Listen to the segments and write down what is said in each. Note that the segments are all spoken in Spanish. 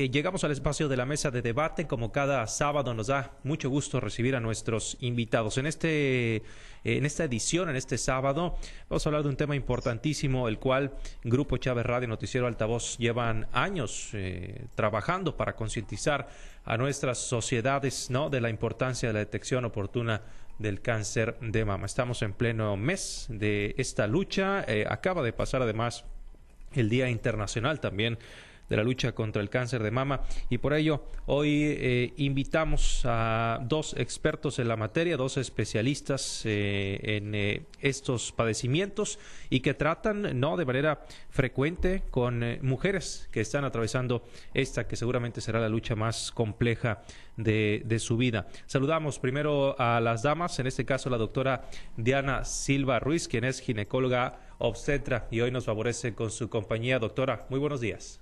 eh, llegamos al espacio de la mesa de debate. Como cada sábado nos da mucho gusto recibir a nuestros invitados. En, este, en esta edición, en este sábado, vamos a hablar de un tema importantísimo, el cual Grupo Chávez Radio Noticiero Altavoz llevan años eh, trabajando para concientizar a nuestras sociedades ¿no? de la importancia de la detección oportuna del cáncer de mama. Estamos en pleno mes de esta lucha. Eh, acaba de pasar además el Día Internacional también de la lucha contra el cáncer de mama y por ello hoy eh, invitamos a dos expertos en la materia, dos especialistas eh, en eh, estos padecimientos y que tratan no de manera frecuente con mujeres que están atravesando esta que seguramente será la lucha más compleja de, de, su vida. Saludamos primero a las damas, en este caso la doctora Diana Silva Ruiz, quien es ginecóloga obstetra y hoy nos favorece con su compañía. Doctora, muy buenos días.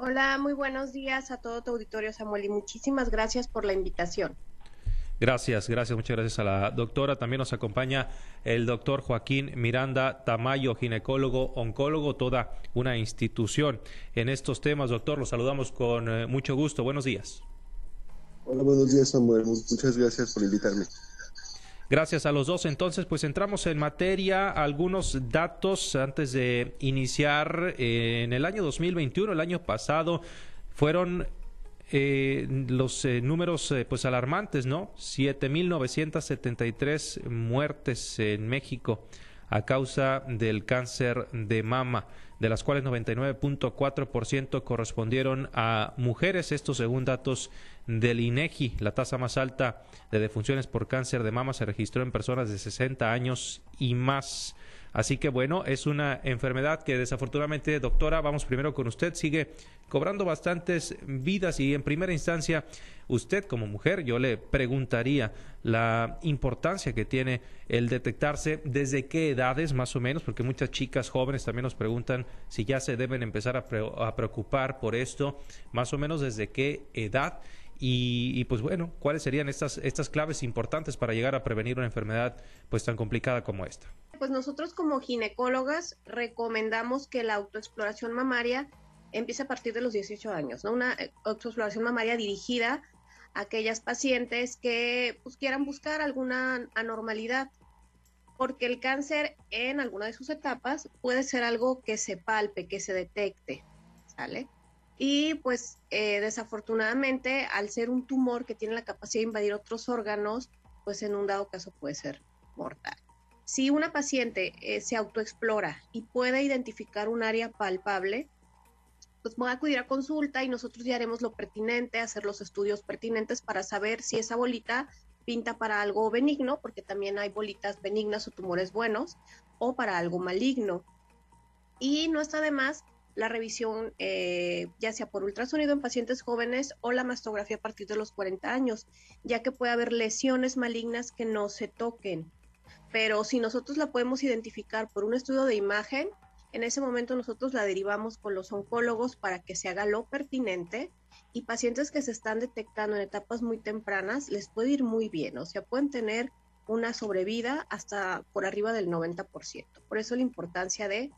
Hola, muy buenos días a todo tu auditorio, Samuel, y muchísimas gracias por la invitación. Gracias, gracias, muchas gracias a la doctora. También nos acompaña el doctor Joaquín Miranda Tamayo, ginecólogo, oncólogo, toda una institución en estos temas. Doctor, los saludamos con eh, mucho gusto. Buenos días. Hola, buenos días, Samuel. Muchas gracias por invitarme. Gracias a los dos. Entonces, pues entramos en materia. Algunos datos antes de iniciar. Eh, en el año 2021, el año pasado, fueron eh, los eh, números pues alarmantes, ¿no? 7.973 muertes en México a causa del cáncer de mama, de las cuales 99.4% correspondieron a mujeres, esto según datos del INEGI. La tasa más alta de defunciones por cáncer de mama se registró en personas de 60 años y más. Así que bueno, es una enfermedad que desafortunadamente, doctora, vamos primero con usted, sigue cobrando bastantes vidas y en primera instancia, usted como mujer, yo le preguntaría la importancia que tiene el detectarse, desde qué edades más o menos, porque muchas chicas jóvenes también nos preguntan si ya se deben empezar a, preocupar por esto, más o menos desde qué edad. Y, y, pues bueno, ¿cuáles serían estas, estas claves importantes para llegar a prevenir una enfermedad pues tan complicada como esta? Pues nosotros como ginecólogas recomendamos que la autoexploración mamaria empiece a partir de los 18 años, ¿no? Una eh, autoexploración mamaria dirigida a aquellas pacientes que pues, quieran buscar alguna anormalidad, porque el cáncer en alguna de sus etapas puede ser algo que se palpe, que se detecte, ¿sale? Y pues eh, desafortunadamente al ser un tumor que tiene la capacidad de invadir otros órganos, pues en un dado caso puede ser mortal. Si una paciente eh, se autoexplora y puede identificar un área palpable, pues va a acudir a consulta y nosotros ya haremos lo pertinente, hacer los estudios pertinentes para saber si esa bolita pinta para algo benigno, porque también hay bolitas benignas o tumores buenos, o para algo maligno. Y no está de más la revisión, eh, ya sea por ultrasonido en pacientes jóvenes o la mastografía a partir de los 40 años, ya que puede haber lesiones malignas que no se toquen pero si nosotros la podemos identificar por un estudio de imagen, en ese momento nosotros la derivamos con los oncólogos para que se haga lo pertinente y pacientes que se están detectando en etapas muy tempranas les puede ir muy bien, o sea, pueden tener una sobrevida hasta por arriba del 90%. Por eso la importancia de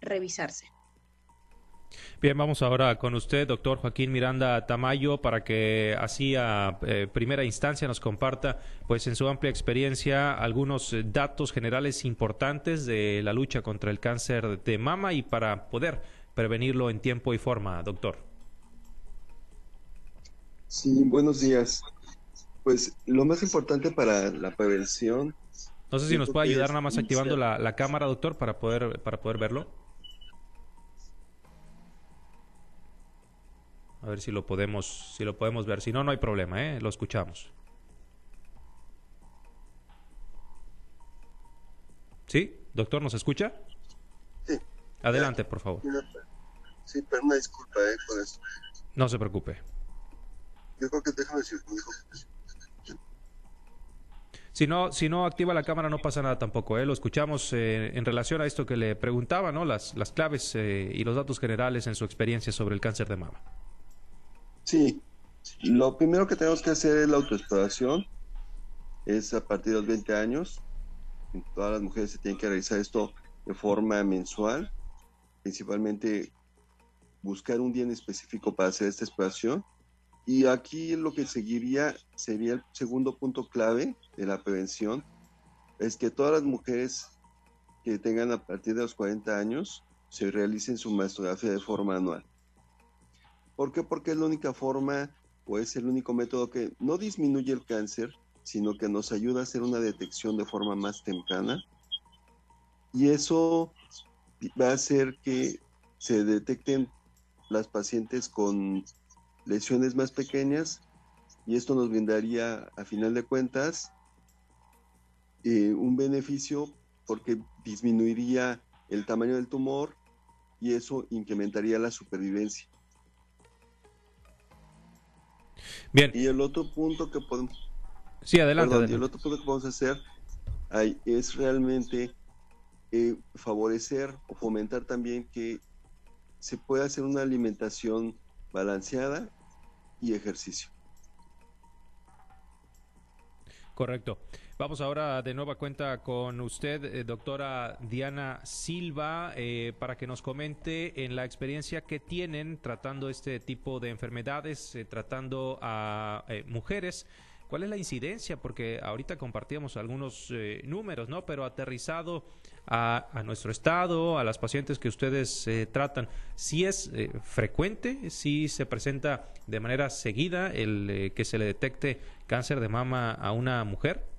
revisarse. Bien, vamos ahora con usted, doctor Joaquín Miranda Tamayo, para que así a eh, primera instancia nos comparta, pues en su amplia experiencia, algunos datos generales importantes de la lucha contra el cáncer de mama y para poder prevenirlo en tiempo y forma, doctor. Sí, buenos días. Pues lo más importante para la prevención. No sé si nos puede ayudar nada más activando la, la cámara, doctor, para poder, para poder verlo. A ver si lo podemos, si lo podemos ver. Si no, no hay problema, ¿eh? Lo escuchamos. ¿Sí? Doctor, ¿nos escucha? Sí. Adelante, por favor. Sí, pero una disculpa, ¿eh? Por eso. No se preocupe. Yo creo que déjame decir, Si no, si no activa la cámara no pasa nada tampoco. ¿eh? Lo escuchamos eh, en relación a esto que le preguntaba, ¿no? Las, las claves eh, y los datos generales en su experiencia sobre el cáncer de mama. Sí, lo primero que tenemos que hacer es la autoexploración. Es a partir de los 20 años. Todas las mujeres se tienen que realizar esto de forma mensual. Principalmente buscar un día en específico para hacer esta exploración. Y aquí lo que seguiría sería el segundo punto clave de la prevención, es que todas las mujeres que tengan a partir de los 40 años se realicen su mastografía de forma anual. ¿Por qué? Porque es la única forma o es el único método que no disminuye el cáncer, sino que nos ayuda a hacer una detección de forma más temprana. Y eso va a hacer que se detecten las pacientes con lesiones más pequeñas y esto nos brindaría, a final de cuentas, eh, un beneficio porque disminuiría el tamaño del tumor y eso incrementaría la supervivencia. Bien. Y el otro punto que podemos... Sí, adelante. Y el otro punto que podemos hacer es realmente eh, favorecer o fomentar también que se pueda hacer una alimentación balanceada y ejercicio. Correcto. Vamos ahora de nueva cuenta con usted, eh, doctora Diana Silva, eh, para que nos comente en la experiencia que tienen tratando este tipo de enfermedades, eh, tratando a mujeres ¿Cuál es la incidencia? Porque ahorita compartíamos algunos eh, números, ¿no? Pero aterrizado a, nuestro estado, a las pacientes que ustedes eh, tratan, ¿sí es eh, frecuente? ¿Sí se presenta de manera seguida el que se le detecte cáncer de mama a una mujer?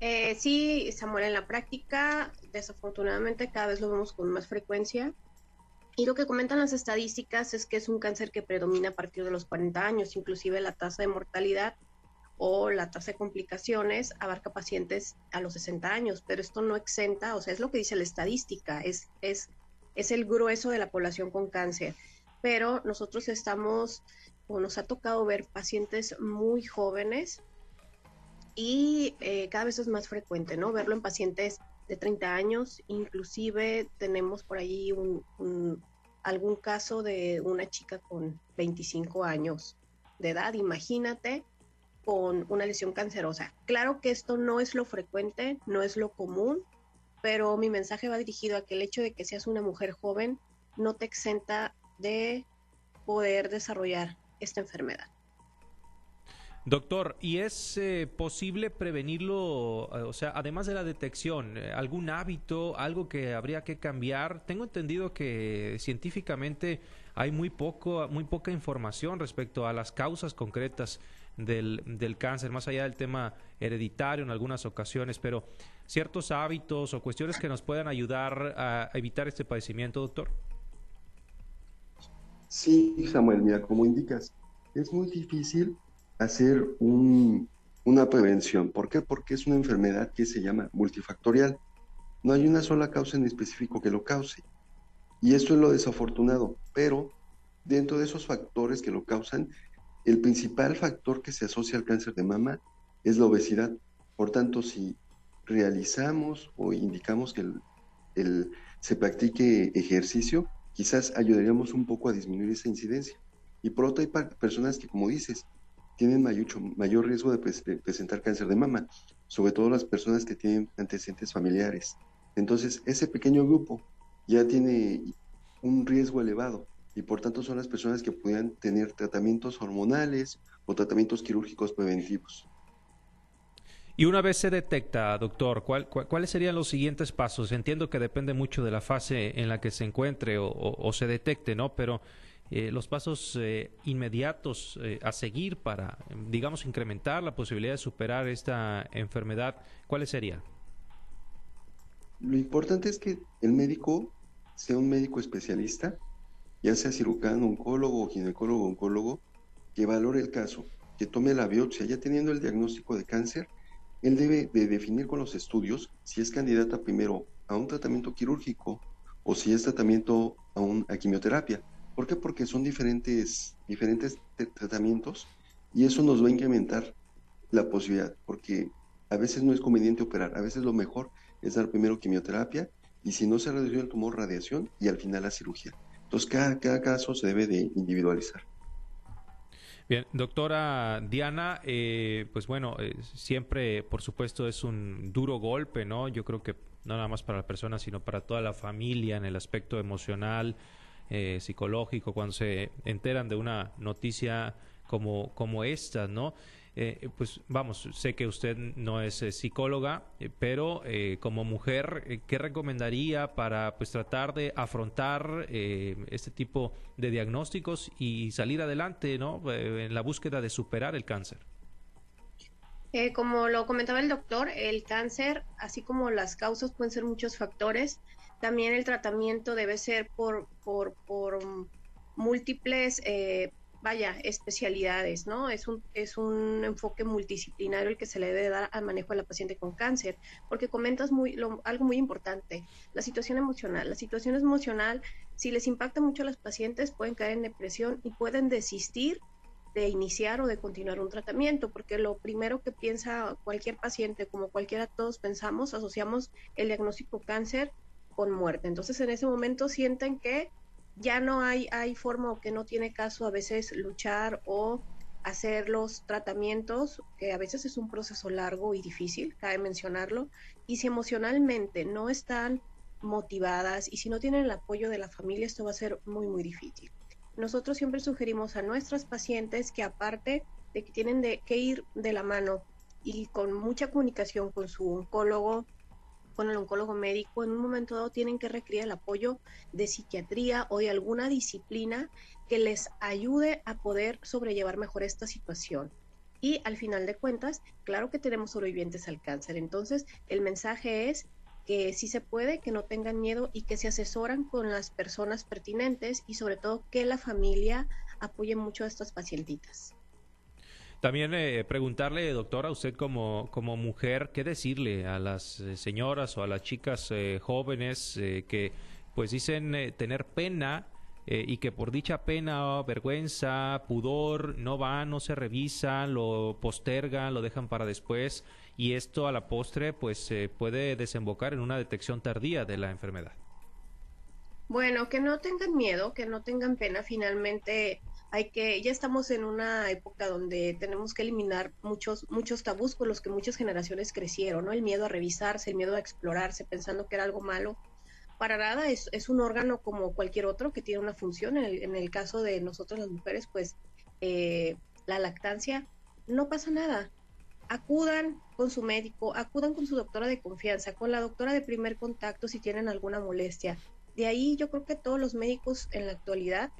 Sí, Samuel, en la práctica, desafortunadamente cada vez lo vemos con más frecuencia. Y lo que comentan las estadísticas es que es un cáncer que predomina a partir de los 40 años, inclusive la tasa de mortalidad o la tasa de complicaciones abarca pacientes a los 60 años, pero esto no exenta, o sea, es lo que dice la estadística, es, es, es el grueso de la población con cáncer. Pero nosotros estamos, o nos ha tocado ver pacientes muy jóvenes y eh, cada vez es más frecuente, ¿no? Verlo en pacientes de 30 años, inclusive tenemos por ahí un, algún caso de una chica con 25 años de edad, imagínate, con una lesión cancerosa. Claro que esto no es lo frecuente, no es lo común, pero mi mensaje va dirigido a que el hecho de que seas una mujer joven no te exenta de poder desarrollar esta enfermedad. Doctor, ¿y es eh, posible prevenirlo, eh, o sea, además de la detección, eh, algún hábito, algo que habría que cambiar? Tengo entendido que científicamente hay muy poco, muy poca información respecto a las causas concretas del, del cáncer, más allá del tema hereditario en algunas ocasiones, pero ciertos hábitos o cuestiones que nos puedan ayudar a evitar este padecimiento, doctor. Sí, Samuel, mira, como indicas, es muy difícil hacer un, una prevención. ¿Por qué? Porque es una enfermedad que se llama multifactorial. No hay una sola causa en específico que lo cause. Y esto es lo desafortunado. Pero dentro de esos factores que lo causan, el principal factor que se asocia al cáncer de mama es la obesidad. Por tanto, si realizamos o indicamos que se practique ejercicio, quizás ayudaríamos un poco a disminuir esa incidencia. Y por otro, hay personas que, como dices, tienen mayor, mayor riesgo de, presentar cáncer de mama, sobre todo las personas que tienen antecedentes familiares. Entonces, ese pequeño grupo ya tiene un riesgo elevado y por tanto son las personas que puedan tener tratamientos hormonales o tratamientos quirúrgicos preventivos. Y una vez se detecta, doctor, cuáles serían los siguientes pasos? Entiendo que depende mucho de la fase en la que se encuentre o, se detecte, ¿no? Pero eh, los pasos eh, inmediatos eh, a seguir para, digamos, incrementar la posibilidad de superar esta enfermedad, ¿cuáles serían? Lo importante es que el médico sea un médico especialista ya sea cirujano, oncólogo, ginecólogo, oncólogo, que valore el caso, que tome la biopsia, ya teniendo el diagnóstico de cáncer, él debe de definir con los estudios si es candidata primero a un tratamiento quirúrgico o si es tratamiento a, un, a quimioterapia. ¿Por qué? Porque son diferentes, diferentes tratamientos y eso nos va a incrementar la posibilidad, porque a veces no es conveniente operar, a veces lo mejor es dar primero quimioterapia y si no se reduce el tumor, radiación y al final la cirugía. Entonces, cada, caso se debe de individualizar. Bien, doctora Diana, eh, pues bueno, eh, siempre, por supuesto, es un duro golpe, ¿no? Yo creo que no nada más para la persona, sino para toda la familia en el aspecto emocional, eh, psicológico cuando se enteran de una noticia como, como esta, ¿no? Eh, pues vamos, sé que usted no es eh, psicóloga, eh, pero como mujer, ¿qué recomendaría para pues tratar de afrontar este tipo de diagnósticos y salir adelante, ¿no? en la búsqueda de superar el cáncer. como lo comentaba el doctor, el cáncer, así como las causas pueden ser muchos factores, también el tratamiento debe ser por, por, por múltiples vaya, especialidades, ¿no? Es un, es un enfoque multidisciplinario el que se le debe dar al manejo de la paciente con cáncer, porque comentas muy, algo muy importante, la situación emocional. La situación emocional, si les impacta mucho a los pacientes, pueden caer en depresión y pueden desistir de iniciar o de continuar un tratamiento, porque lo primero que piensa cualquier paciente, como cualquiera todos pensamos, asociamos el diagnóstico cáncer con muerte. Entonces en ese momento sienten que ya no hay, hay forma o que no tiene caso a veces luchar o hacer los tratamientos, que a veces es un proceso largo y difícil, cabe mencionarlo, y si emocionalmente no están motivadas y si no tienen el apoyo de la familia, esto va a ser muy, muy difícil. Nosotros siempre sugerimos a nuestras pacientes que aparte de que tienen de, que ir de la mano y con mucha comunicación con su oncólogo, con el oncólogo médico, en un momento dado tienen que requerir el apoyo de psiquiatría o de alguna disciplina que les ayude a poder sobrellevar mejor esta situación. Y al final de cuentas, claro que tenemos sobrevivientes al cáncer. Entonces, el mensaje es que sí se puede, que no tengan miedo y que se asesoran con las personas pertinentes y sobre todo que la familia apoye mucho a estas pacientitas. También eh, preguntarle, doctora, usted como, como mujer, ¿qué decirle a las eh, señoras o a las chicas eh, jóvenes que pues dicen tener pena y que por dicha pena, vergüenza, pudor, no van, no se revisan, lo postergan, lo dejan para después y esto a la postre pues puede desembocar en una detección tardía de la enfermedad? Bueno, que no tengan miedo, que no tengan pena, finalmente hay que, ya estamos en una época donde tenemos que eliminar muchos, muchos tabús con los que muchas generaciones crecieron, ¿no? El miedo a revisarse, el miedo a explorarse, pensando que era algo malo. Para nada, es, es un órgano como cualquier otro que tiene una función. En el, caso de nosotros las mujeres, pues eh, la lactancia, no pasa nada. Acudan con su médico, acudan con su doctora de confianza, con la doctora de primer contacto si tienen alguna molestia. De ahí yo creo que todos los médicos en la actualidad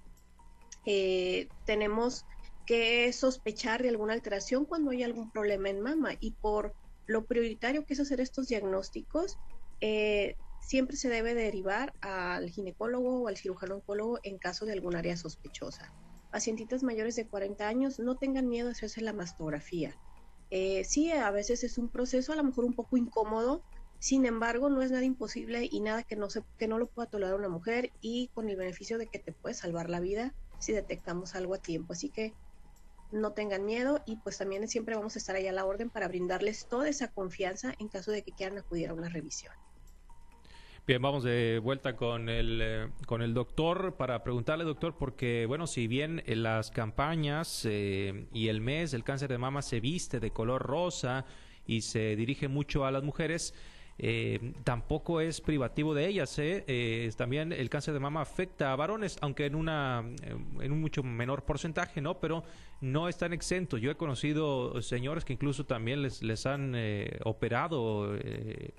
eh, tenemos que sospechar de alguna alteración cuando hay algún problema en mama y por lo prioritario que es hacer estos diagnósticos, eh, siempre se debe derivar al ginecólogo o al cirujano oncólogo en caso de algún área sospechosa. Pacientitas mayores de 40 años no tengan miedo a hacerse la mastografía. Eh, sí, a veces es un proceso a lo mejor un poco incómodo, sin embargo, no es nada imposible y nada que no, se, que no lo pueda tolerar una mujer y con el beneficio de que te puede salvar la vida si detectamos algo a tiempo. Así que no tengan miedo y pues también siempre vamos a estar ahí a la orden para brindarles toda esa confianza en caso de que quieran acudir a una revisión. Bien, vamos de vuelta con el, eh, con el doctor para preguntarle, doctor, porque, bueno, si bien en las campañas eh, y el mes del cáncer de mama se viste de color rosa y se dirige mucho a las mujeres, eh, tampoco es privativo de ellas. ¿eh? ¿eh? también el cáncer de mama afecta a varones, aunque en, una, eh, en un mucho menor porcentaje, ¿no? Pero no están exentos. Yo he conocido señores que incluso también les, les han eh, operado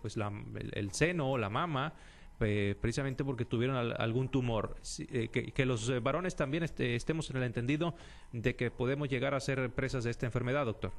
pues la, el, seno o la mama. precisamente porque tuvieron algún tumor. Que, que, los varones también este, estemos en el entendido de que podemos llegar a ser presas de esta enfermedad, doctor.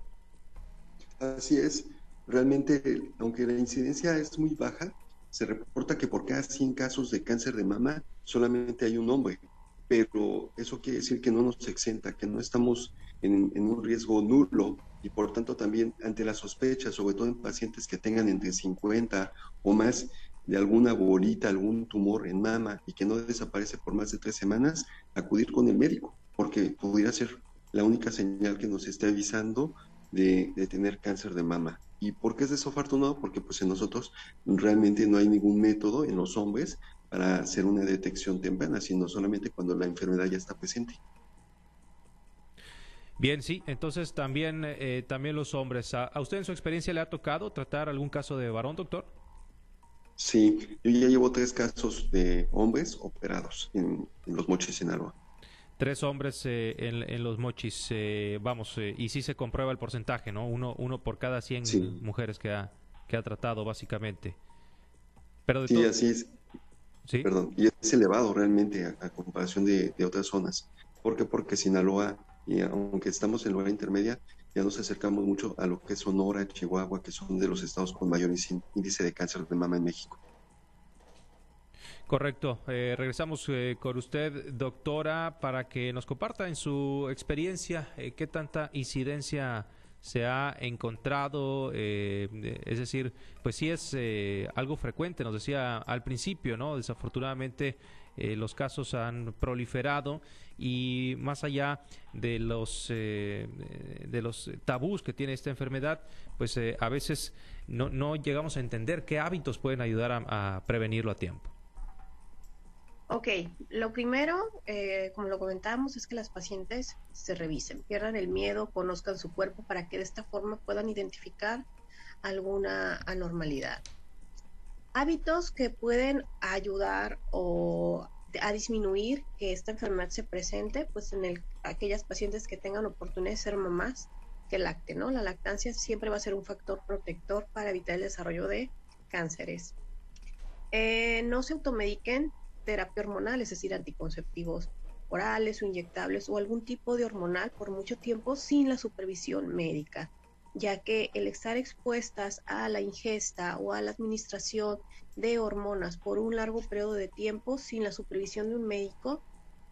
Así es realmente, aunque la incidencia es muy baja, se reporta que por cada 100 casos de cáncer de mama solamente hay un hombre, pero eso quiere decir que no nos exenta, que no estamos en, un riesgo nulo y por tanto también ante la sospecha, sobre todo en pacientes que tengan entre 50 o más de alguna bolita, algún tumor en mama y que no desaparece por más de tres semanas, acudir con el médico, porque pudiera ser la única señal que nos esté avisando de, de tener cáncer de mama. ¿Y por qué es desafortunado? Porque pues en nosotros realmente no hay ningún método en los hombres para hacer una detección temprana, sino solamente cuando la enfermedad ya está presente. Bien, sí, entonces también, eh, también los hombres. ¿A, usted en su experiencia le ha tocado tratar algún caso de varón, doctor? Sí, yo ya llevo tres casos de hombres operados en, los mochis Sinaloa. Tres hombres eh, en, los mochis, eh, vamos, eh, y sí se comprueba el porcentaje, ¿no? Uno, uno por cada 100 mujeres que ha, que ha tratado, básicamente. Pero sí, así es. ¿Sí? Perdón, y es elevado realmente a, comparación de, de, otras zonas. ¿Por qué? Porque Sinaloa, y aunque estamos en lugar intermedia, ya nos acercamos mucho a lo que es Sonora, Chihuahua, que son de los estados con mayor índice de cáncer de mama en México. Correcto. Eh, regresamos eh, con usted, doctora, para que nos comparta en su experiencia eh, qué tanta incidencia se ha encontrado, es decir, pues sí es algo frecuente, nos decía al principio, ¿no? Desafortunadamente eh, los casos han proliferado y más allá de los eh, de los tabús que tiene esta enfermedad, pues eh, a veces no, no, llegamos a entender qué hábitos pueden ayudar a, prevenirlo a tiempo. Ok, lo primero, como lo comentábamos, es que las pacientes se revisen, pierdan el miedo, conozcan su cuerpo para que de esta forma puedan identificar alguna anormalidad hábitos que pueden ayudar o a disminuir que esta enfermedad se presente, pues en el, aquellas pacientes que tengan oportunidad de ser mamás que lacten, ¿no? La lactancia siempre va a ser un factor protector para evitar el desarrollo de cánceres. Eh, no se automediquen terapia hormonal, es decir, anticonceptivos orales o inyectables o algún tipo de hormonal por mucho tiempo sin la supervisión médica ya que el estar expuestas a la ingesta o a la administración de hormonas por un largo periodo de tiempo sin la supervisión de un médico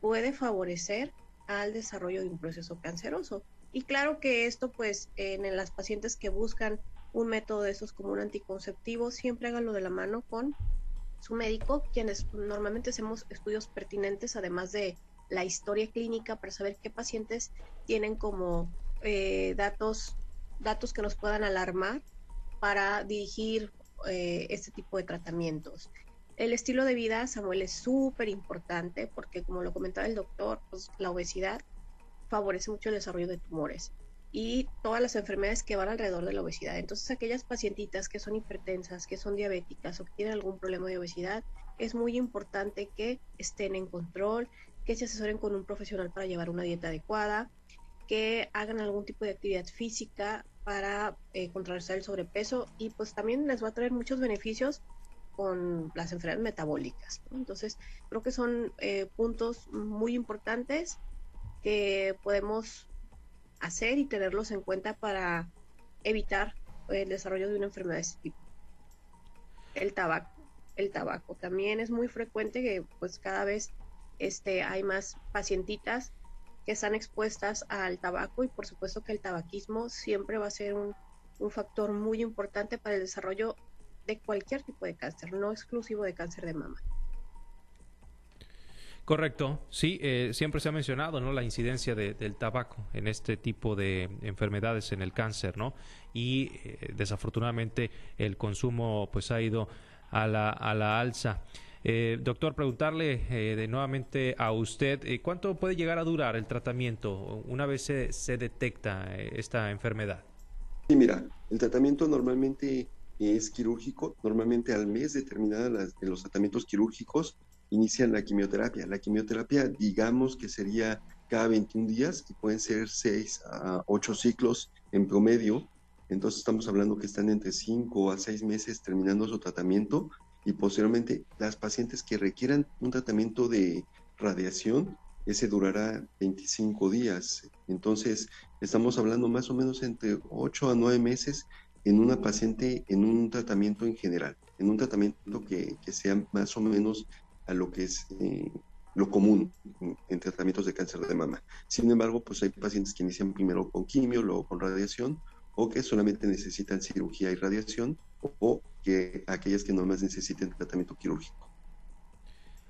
puede favorecer al desarrollo de un proceso canceroso. Y claro que esto pues en las pacientes que buscan un método de esos como un anticonceptivo, siempre háganlo de la mano con su médico, quienes normalmente hacemos estudios pertinentes, además de la historia clínica, para saber qué pacientes tienen como eh, datos datos que nos puedan alarmar para dirigir eh, este tipo de tratamientos. El estilo de vida, Samuel, es súper importante porque, como lo comentaba el doctor, pues, la obesidad favorece mucho el desarrollo de tumores y todas las enfermedades que van alrededor de la obesidad. Entonces, aquellas pacientitas que son hipertensas, que son diabéticas o que tienen algún problema de obesidad, es muy importante que estén en control, que se asesoren con un profesional para llevar una dieta adecuada, que hagan algún tipo de actividad física para eh, contrarrestar el sobrepeso y pues también les va a traer muchos beneficios con las enfermedades metabólicas. Entonces, creo que son eh, puntos muy importantes que podemos hacer y tenerlos en cuenta para evitar el desarrollo de una enfermedad de este tipo. El tabaco. El tabaco también es muy frecuente que pues cada vez este, hay más pacientitas que están expuestas al tabaco y por supuesto que el tabaquismo siempre va a ser un, factor muy importante para el desarrollo de cualquier tipo de cáncer, no exclusivo de cáncer de mama. Correcto, sí, eh, siempre se ha mencionado ¿no? la incidencia del tabaco en este tipo de enfermedades en el cáncer, ¿no? Y eh, desafortunadamente el consumo pues ha ido a la, a la alza. Eh, doctor, preguntarle eh, de nuevamente a usted, eh, ¿cuánto puede llegar a durar el tratamiento una vez se, detecta esta enfermedad? Sí, mira, el tratamiento normalmente es quirúrgico, normalmente al mes de terminar los tratamientos quirúrgicos inician la quimioterapia. La quimioterapia, digamos que sería cada 21 días y pueden ser 6 a 8 ciclos en promedio. Entonces estamos hablando que están entre 5 a 6 meses terminando su tratamiento y posteriormente las pacientes que requieran un tratamiento de radiación, ese durará 25 días. Entonces, estamos hablando más o menos entre 8 a 9 meses en una paciente en un tratamiento en general, en un tratamiento que, sea más o menos a lo que es eh, lo común en tratamientos de cáncer de mama. Sin embargo, pues hay pacientes que inician primero con quimio, luego con radiación, o que solamente necesitan cirugía y radiación, o que aquellas que no más necesiten tratamiento quirúrgico.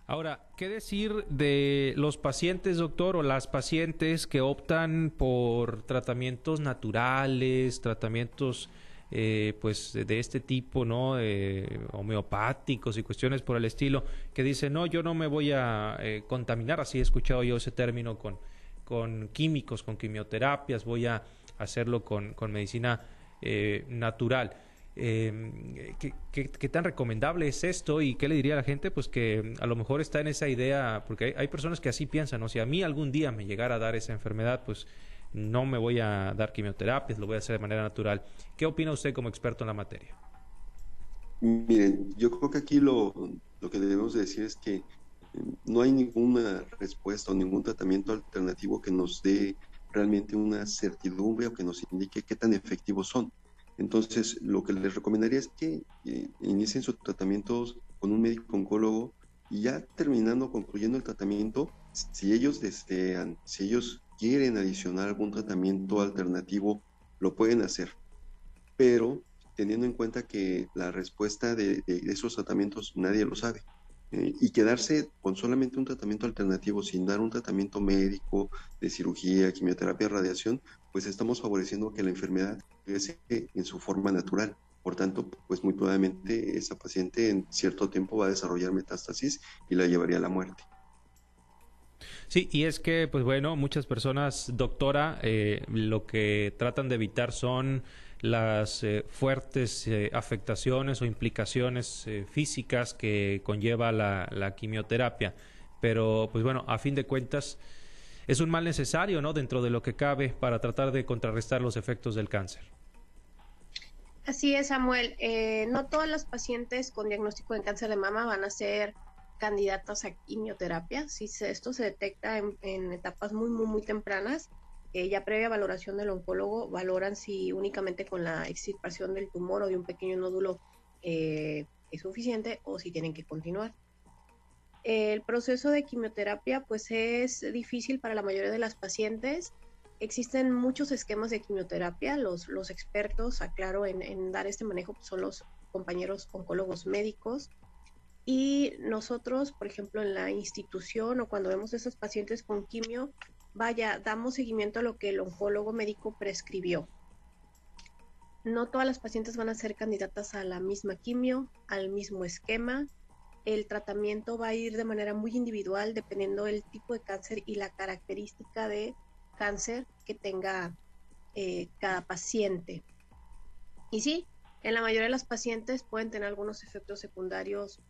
Ahora, ¿qué decir de los pacientes, doctor, o las pacientes que optan por tratamientos naturales, tratamientos eh, pues de este tipo, ¿no? Eh, homeopáticos y cuestiones por el estilo, que dicen, no, yo no me voy a eh, contaminar, así he escuchado yo ese término con, con químicos, con quimioterapias, voy a hacerlo con, con medicina natural. eh, ¿qué, tan recomendable es esto y qué le diría a la gente? Pues que a lo mejor está en esa idea, porque hay, personas que así piensan, o si a mí algún día me llegara a dar esa enfermedad, pues no me voy a dar quimioterapias, lo voy a hacer de manera natural. ¿Qué opina usted como experto en la materia? Miren, yo creo que aquí lo, lo que debemos decir es que eh, no hay ninguna respuesta o ningún tratamiento alternativo que nos dé realmente una certidumbre o que nos indique qué tan efectivos son. Entonces, lo que les recomendaría es que eh, inicien sus tratamientos con un médico oncólogo y ya terminando, concluyendo el tratamiento, si ellos desean, si ellos quieren adicionar algún tratamiento alternativo, lo pueden hacer. Pero teniendo en cuenta que la respuesta de, esos tratamientos nadie lo sabe. Eh, y quedarse con solamente un tratamiento alternativo sin dar un tratamiento médico de cirugía, quimioterapia, radiación, pues estamos favoreciendo que la enfermedad en su forma natural. Por tanto, pues muy probablemente esa paciente en cierto tiempo va a desarrollar metástasis y la llevaría a la muerte. Sí, y es que, pues bueno, muchas personas, doctora, eh, lo que tratan de evitar son las eh, fuertes eh, afectaciones o implicaciones físicas que conlleva la, la, quimioterapia. Pero, pues bueno, a fin de cuentas, es un mal necesario, ¿no? Dentro de lo que cabe para tratar de contrarrestar los efectos del cáncer. Así es, Samuel. Eh, no todas las pacientes con diagnóstico de cáncer de mama van a ser candidatas a quimioterapia. Si esto se detecta en, etapas muy, muy, muy tempranas, eh, ya previa valoración del oncólogo, valoran si únicamente con la extirpación del tumor o de un pequeño nódulo eh, es suficiente o si tienen que continuar. El proceso de quimioterapia pues es difícil para la mayoría de las pacientes Existen muchos esquemas de quimioterapia. Los, expertos, aclaro, en, dar este manejo pues, son los compañeros oncólogos médicos. Y nosotros, por ejemplo, en la institución o cuando vemos a esos pacientes con quimio, vaya, damos seguimiento a lo que el oncólogo médico prescribió. No todas las pacientes van a ser candidatas a la misma quimio, al mismo esquema. El tratamiento va a ir de manera muy individual dependiendo del tipo de cáncer y la característica de cáncer que tenga eh, cada paciente. Y sí, en la mayoría de las pacientes pueden tener algunos efectos secundarios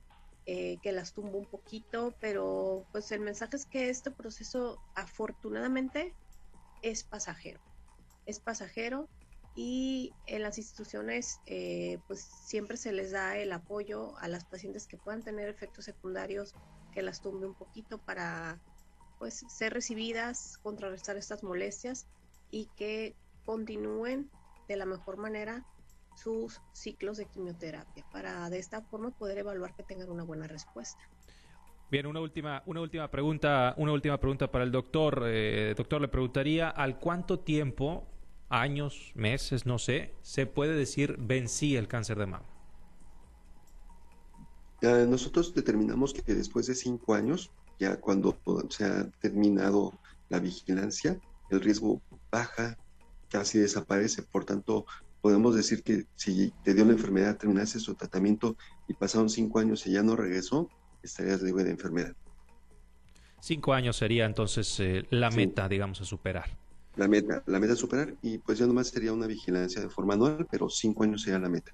eh, que las tumba un poquito, pero pues el mensaje es que este proceso afortunadamente es pasajero. Es pasajero y en las instituciones eh, pues siempre se les da el apoyo a las pacientes que puedan tener efectos secundarios que las tumbe un poquito para pues ser recibidas, contrarrestar estas molestias y que continúen de la mejor manera sus ciclos de quimioterapia para de esta forma poder evaluar que tengan una buena respuesta. Bien, una última, una última pregunta, una última pregunta para el doctor. Eh, doctor, le preguntaría al cuánto tiempo, años, meses, no sé, se puede decir vencí el cáncer de mama. nosotros determinamos que después de cinco años ya cuando se ha terminado la vigilancia, el riesgo baja, casi desaparece. Por tanto, podemos decir que si te dio la enfermedad, terminaste su tratamiento y pasaron cinco años y ya no regresó, estarías libre de enfermedad. Cinco años sería entonces eh, la meta, digamos, a superar. La meta, la meta a superar y pues ya nomás sería una vigilancia de forma anual, pero cinco años sería la meta.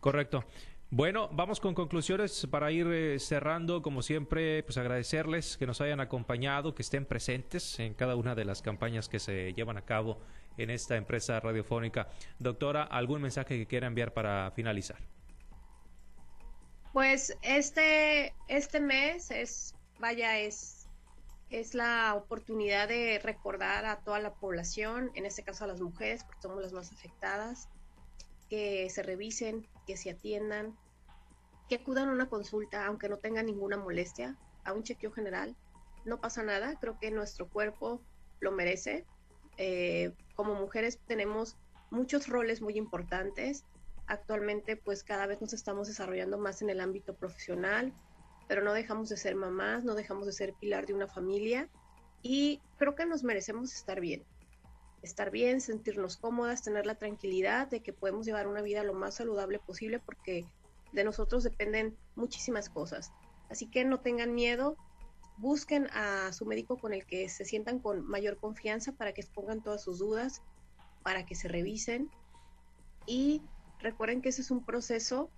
Correcto. Bueno, vamos con conclusiones para ir eh, cerrando. Como siempre, pues agradecerles que nos hayan acompañado, que estén presentes en cada una de las campañas que se llevan a cabo en esta empresa radiofónica. Doctora, ¿algún mensaje que quiera enviar para finalizar? Pues este, este mes es, vaya, es, es la oportunidad de recordar a toda la población, en este caso a las mujeres, porque somos las más afectadas, que se revisen, que se atiendan, que acudan a una consulta, aunque no tengan ninguna molestia, a un chequeo general. No pasa nada, creo que nuestro cuerpo lo merece. Eh, como mujeres tenemos muchos roles muy importantes. Actualmente, pues cada vez nos estamos desarrollando más en el ámbito profesional, pero no dejamos de ser mamás, no dejamos de ser pilar de una familia y creo que nos merecemos estar bien estar bien, sentirnos cómodas, tener la tranquilidad de que podemos llevar una vida lo más saludable posible porque de nosotros dependen muchísimas cosas. Así que no tengan miedo, busquen a su médico con el que se sientan con mayor confianza para que expongan todas sus dudas, para que se revisen y Recuerden que ese es un proceso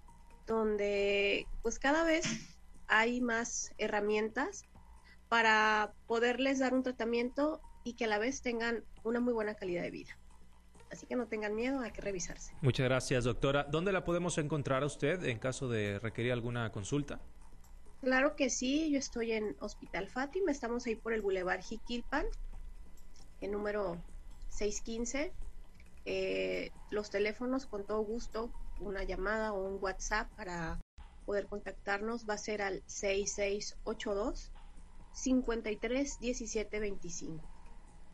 donde pues cada vez hay más herramientas para poderles dar un tratamiento y que a la vez tengan una muy buena calidad de vida. Así que no tengan miedo, hay que revisarse. Muchas gracias, doctora. ¿Dónde la podemos encontrar a usted en caso de requerir alguna consulta? Claro que sí, yo estoy en Hospital Fátima, estamos ahí por el Boulevard Jiquilpan, el número 615. Eh, los teléfonos, con todo gusto, una llamada o un WhatsApp para poder contactarnos va a ser al 6682 53 17 25.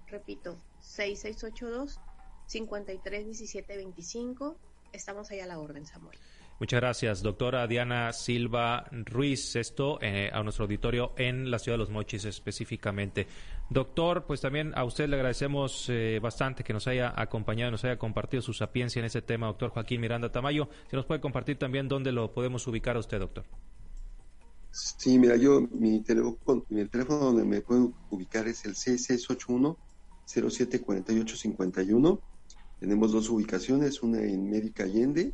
Repito, 6682 53 17 25. Estamos ahí a la orden, Samuel. Muchas gracias, doctora Diana Silva Ruiz. Esto eh, a nuestro auditorio en la ciudad de Los Mochis específicamente. Doctor, pues también a usted le agradecemos eh, bastante que nos haya acompañado, nos haya compartido su sapiencia en este tema, doctor Joaquín Miranda Tamayo. ¿Se nos puede compartir también dónde lo podemos ubicar a usted, doctor? Sí, mira, yo, mi teléfono, mi teléfono donde me puedo ubicar es el 6681 074851. Tenemos dos ubicaciones, una en Médica Allende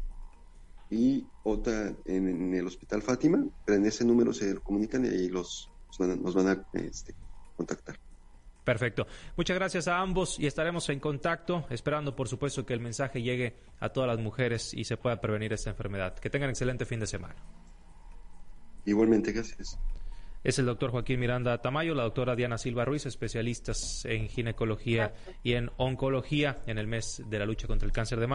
y otra en, el Hospital Fátima, pero en ese número se comunican y los, nos van a, este, contactar. Perfecto. Muchas gracias a ambos y estaremos en contacto, esperando por supuesto que el mensaje llegue a todas las mujeres y se pueda prevenir esta enfermedad. Que tengan excelente fin de semana. Igualmente, gracias. Es el doctor Joaquín Miranda Tamayo, la doctora Diana Silva Ruiz, especialistas en ginecología y en oncología en el mes de la lucha contra el cáncer de mama.